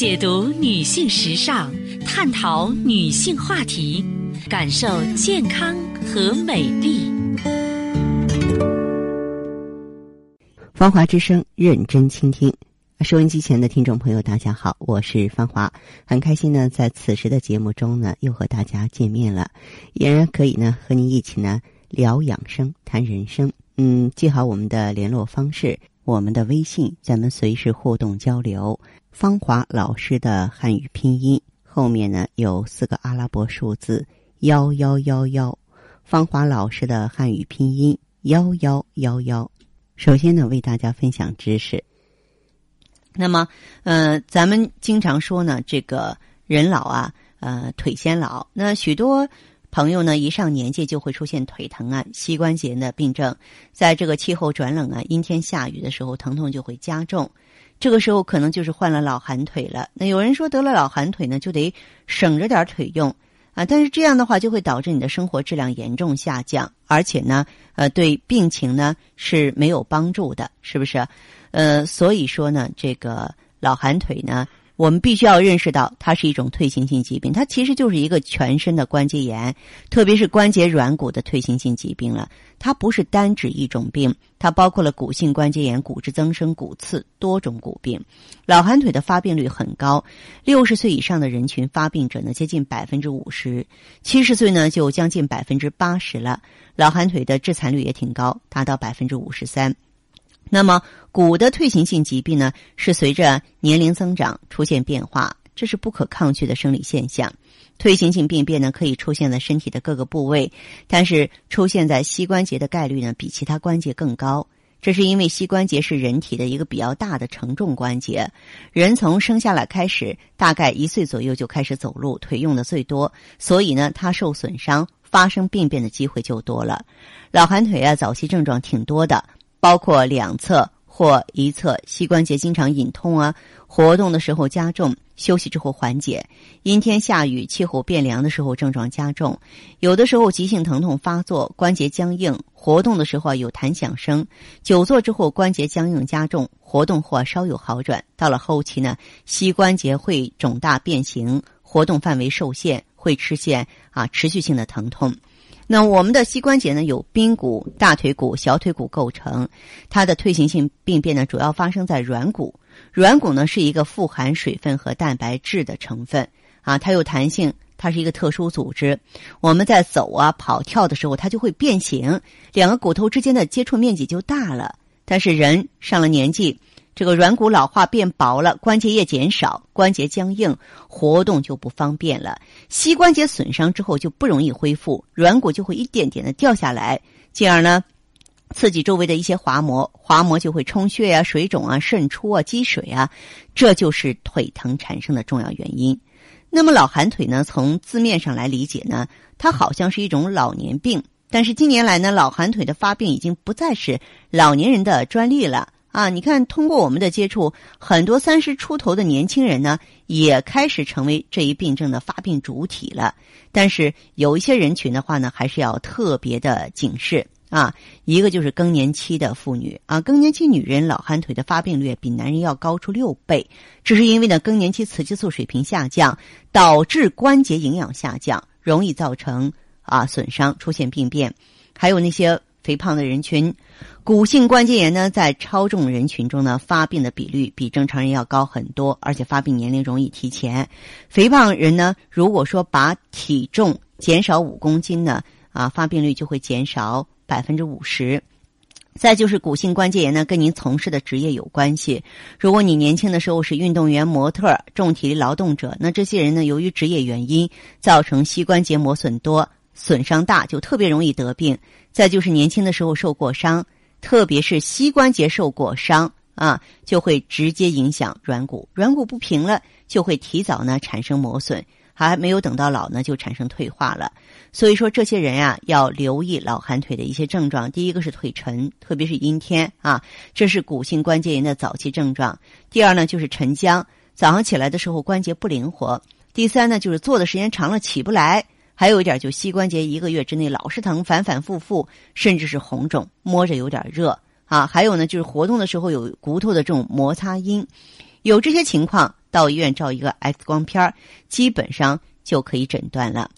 解读女性时尚，探讨女性话题，感受健康和美丽。芳华之声，认真倾听。收音机前的听众朋友，大家好，我是芳华，很开心呢，在此时的节目中呢，又和大家见面了，依然可以呢，和您一起呢聊养生、谈人生。嗯，记好我们的联络方式，我们的微信，咱们随时互动交流。芳华老师的汉语拼音后面呢有四个阿拉伯数字幺幺幺幺。芳华老师的汉语拼音幺幺幺幺。首先呢，为大家分享知识。那么，呃，咱们经常说呢，这个人老啊，呃，腿先老。那许多朋友呢，一上年纪就会出现腿疼啊、膝关节的病症。在这个气候转冷啊、阴天下雨的时候，疼痛就会加重。这个时候可能就是患了老寒腿了。那有人说得了老寒腿呢，就得省着点腿用。啊，但是这样的话就会导致你的生活质量严重下降，而且呢，呃，对病情呢是没有帮助的，是不是？呃，所以说呢，这个老寒腿呢。我们必须要认识到，它是一种退行性疾病，它其实就是一个全身的关节炎，特别是关节软骨的退行性疾病了。它不是单指一种病，它包括了骨性关节炎、骨质增生、骨刺多种骨病。老寒腿的发病率很高，六十岁以上的人群发病者呢接近百分之五十，七十岁呢就将近百分之八十了。老寒腿的致残率也挺高，达到百分之五十三。那么，骨的退行性疾病呢，是随着年龄增长出现变化，这是不可抗拒的生理现象。退行性病变呢，可以出现在身体的各个部位，但是出现在膝关节的概率呢，比其他关节更高。这是因为膝关节是人体的一个比较大的承重关节，人从生下来开始，大概一岁左右就开始走路，腿用的最多，所以呢，它受损伤、发生病变的机会就多了。老寒腿啊，早期症状挺多的。包括两侧或一侧膝关节经常隐痛啊，活动的时候加重，休息之后缓解。阴天下雨、气候变凉的时候症状加重，有的时候急性疼痛发作，关节僵硬，活动的时候有弹响声。久坐之后关节僵硬加重，活动或稍有好转。到了后期呢，膝关节会肿大变形，活动范围受限，会出现啊持续性的疼痛。那我们的膝关节呢，有髌骨、大腿骨、小腿骨构成。它的退行性病变呢，主要发生在软骨。软骨呢是一个富含水分和蛋白质的成分啊，它有弹性，它是一个特殊组织。我们在走啊、跑、跳的时候，它就会变形，两个骨头之间的接触面积就大了。但是人上了年纪。这个软骨老化变薄了，关节液减少，关节僵硬，活动就不方便了。膝关节损伤之后就不容易恢复，软骨就会一点点的掉下来，进而呢，刺激周围的一些滑膜，滑膜就会充血啊、水肿啊、渗出啊、积水啊，这就是腿疼产生的重要原因。那么老寒腿呢，从字面上来理解呢，它好像是一种老年病，但是近年来呢，老寒腿的发病已经不再是老年人的专利了。啊，你看，通过我们的接触，很多三十出头的年轻人呢，也开始成为这一病症的发病主体了。但是有一些人群的话呢，还是要特别的警示啊。一个就是更年期的妇女啊，更年期女人老寒腿的发病率比男人要高出六倍，这是因为呢，更年期雌激素水平下降，导致关节营养下降，容易造成啊损伤，出现病变。还有那些。肥胖的人群，骨性关节炎呢，在超重人群中呢，发病的比率比正常人要高很多，而且发病年龄容易提前。肥胖人呢，如果说把体重减少五公斤呢，啊，发病率就会减少百分之五十。再就是骨性关节炎呢，跟您从事的职业有关系。如果你年轻的时候是运动员、模特、重体力劳动者，那这些人呢，由于职业原因造成膝关节磨损多。损伤大就特别容易得病，再就是年轻的时候受过伤，特别是膝关节受过伤啊，就会直接影响软骨，软骨不平了，就会提早呢产生磨损，还没有等到老呢就产生退化了。所以说这些人啊要留意老寒腿的一些症状，第一个是腿沉，特别是阴天啊，这是骨性关节炎的早期症状。第二呢就是沉僵，早上起来的时候关节不灵活。第三呢就是坐的时间长了起不来。还有一点，就膝关节一个月之内老是疼，反反复复，甚至是红肿，摸着有点热啊。还有呢，就是活动的时候有骨头的这种摩擦音，有这些情况，到医院照一个 X 光片基本上就可以诊断了。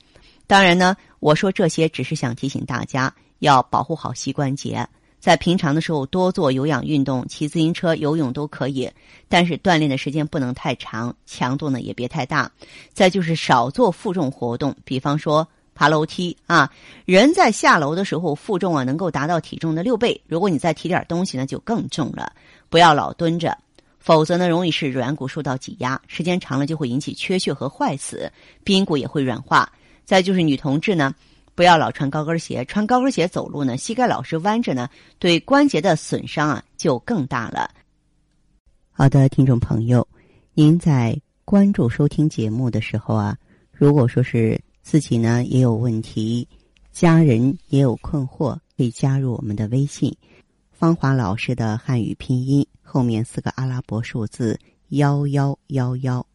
当然呢，我说这些只是想提醒大家要保护好膝关节，在平常的时候多做有氧运动，骑自行车、游泳都可以，但是锻炼的时间不能太长，强度呢也别太大。再就是少做负重活动，比方说爬楼梯啊，人在下楼的时候负重啊能够达到体重的六倍，如果你再提点东西呢就更重了。不要老蹲着，否则呢容易使软骨受到挤压，时间长了就会引起缺血和坏死，髌骨也会软化。再就是女同志呢，不要老穿高跟鞋，穿高跟鞋走路呢，膝盖老是弯着呢，对关节的损伤啊就更大了。好的，听众朋友，您在关注收听节目的时候啊，如果说是自己呢也有问题，家人也有困惑，可以加入我们的微信“芳华老师的汉语拼音”后面四个阿拉伯数字幺幺幺幺，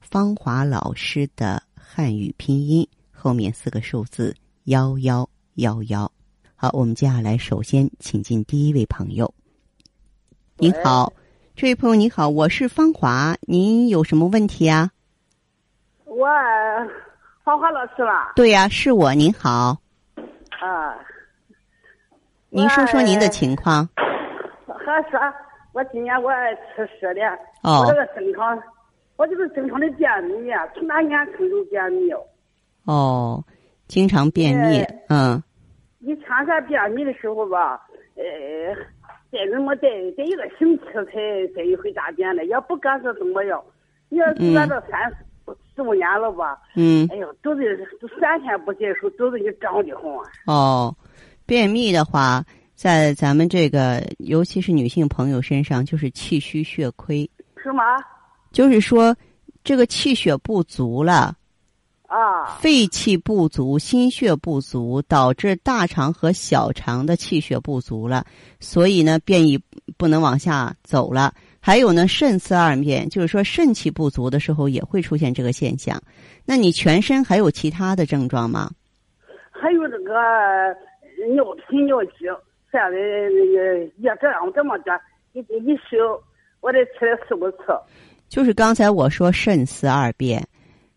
芳华老师的汉语拼音。后面四个数字幺幺幺幺，好，我们接下来首先请进第一位朋友。您好，这位朋友你好，我是芳华，您有什么问题啊？我芳华老师吧？对呀，是我。您好。啊。您说说您的情况。还说，我今年我七十了。哦。我这个正常，我就是正常的便秘，从哪年开始便秘？哦，经常便秘，嗯。以前在便秘的时候吧，呃，再怎么得得一个星期才才一回大便了，也不敢说怎么样。你要是在这三四五年了吧，嗯。哎呦，肚子三天不解手，肚子就胀的慌。哦，便秘的话，在咱们这个尤其是女性朋友身上，就是气虚血亏。是吗？就是说，这个气血不足了。啊，肺气不足、心血不足，导致大肠和小肠的气血不足了，所以呢，便意不能往下走了。还有呢，肾次二便，就是说肾气不足的时候也会出现这个现象。那你全身还有其他的症状吗？还有这个尿频尿急，现在那个也这样这么着，一一宿我得起来四五次。就是刚才我说肾次二便。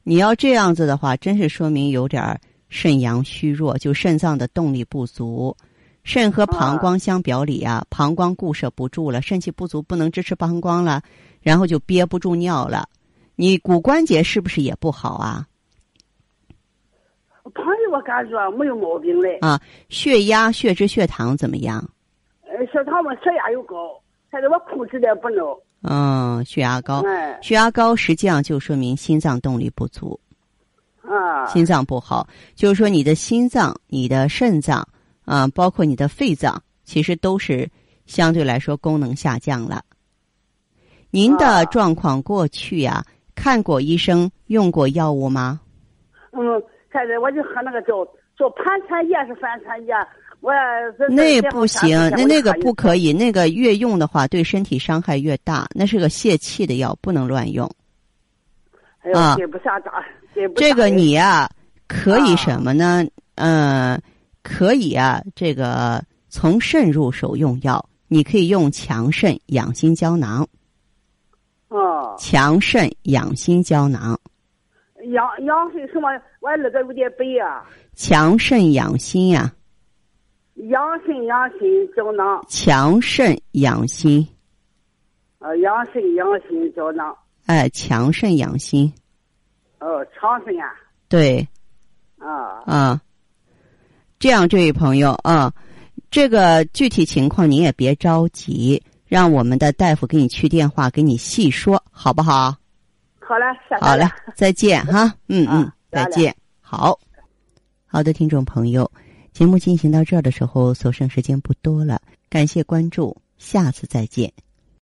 你要这样子的话，真是说明有点肾阳虚弱，就肾脏的动力不足。肾和膀胱相表里啊，膀胱固摄不住了，肾气不足不能支持膀胱了，然后就憋不住尿了。你骨关节是不是也不好啊？朋友我感觉没有毛病嘞。啊，血压、血脂、血糖怎么样？呃，血糖嘛，血压又高，但是我控制的不能。嗯，血压高，血压高实际上就说明心脏动力不足，啊，心脏不好，就是说你的心脏、你的肾脏啊，包括你的肺脏，其实都是相对来说功能下降了。您的状况过去呀，看过医生，用过药物吗？嗯，现在我就喝那个叫叫盘缠液是反缠液。我那不行，那那个不可以，那个越用的话对身体伤害越大，那是个泄气的药，不能乱用。啊，不下渣，这个你呀，可以什么呢？嗯，可以啊，这个从肾入手用药，你可以用强肾养心胶囊。哦。强肾养心胶囊。养养肾什么？我那个有点背啊。强肾养心呀。养肾养心胶囊，强肾养心。呃，养肾养心胶囊。哎，强肾养心。哦，强肾啊。对。啊。啊。这样，这位朋友啊，这个具体情况您也别着急，让我们的大夫给你去电话，给你细说，好不好？好嘞，好嘞，再见哈。嗯嗯，再见。好。好的，听众朋友。节目进行到这儿的时候，所剩时间不多了。感谢关注，下次再见。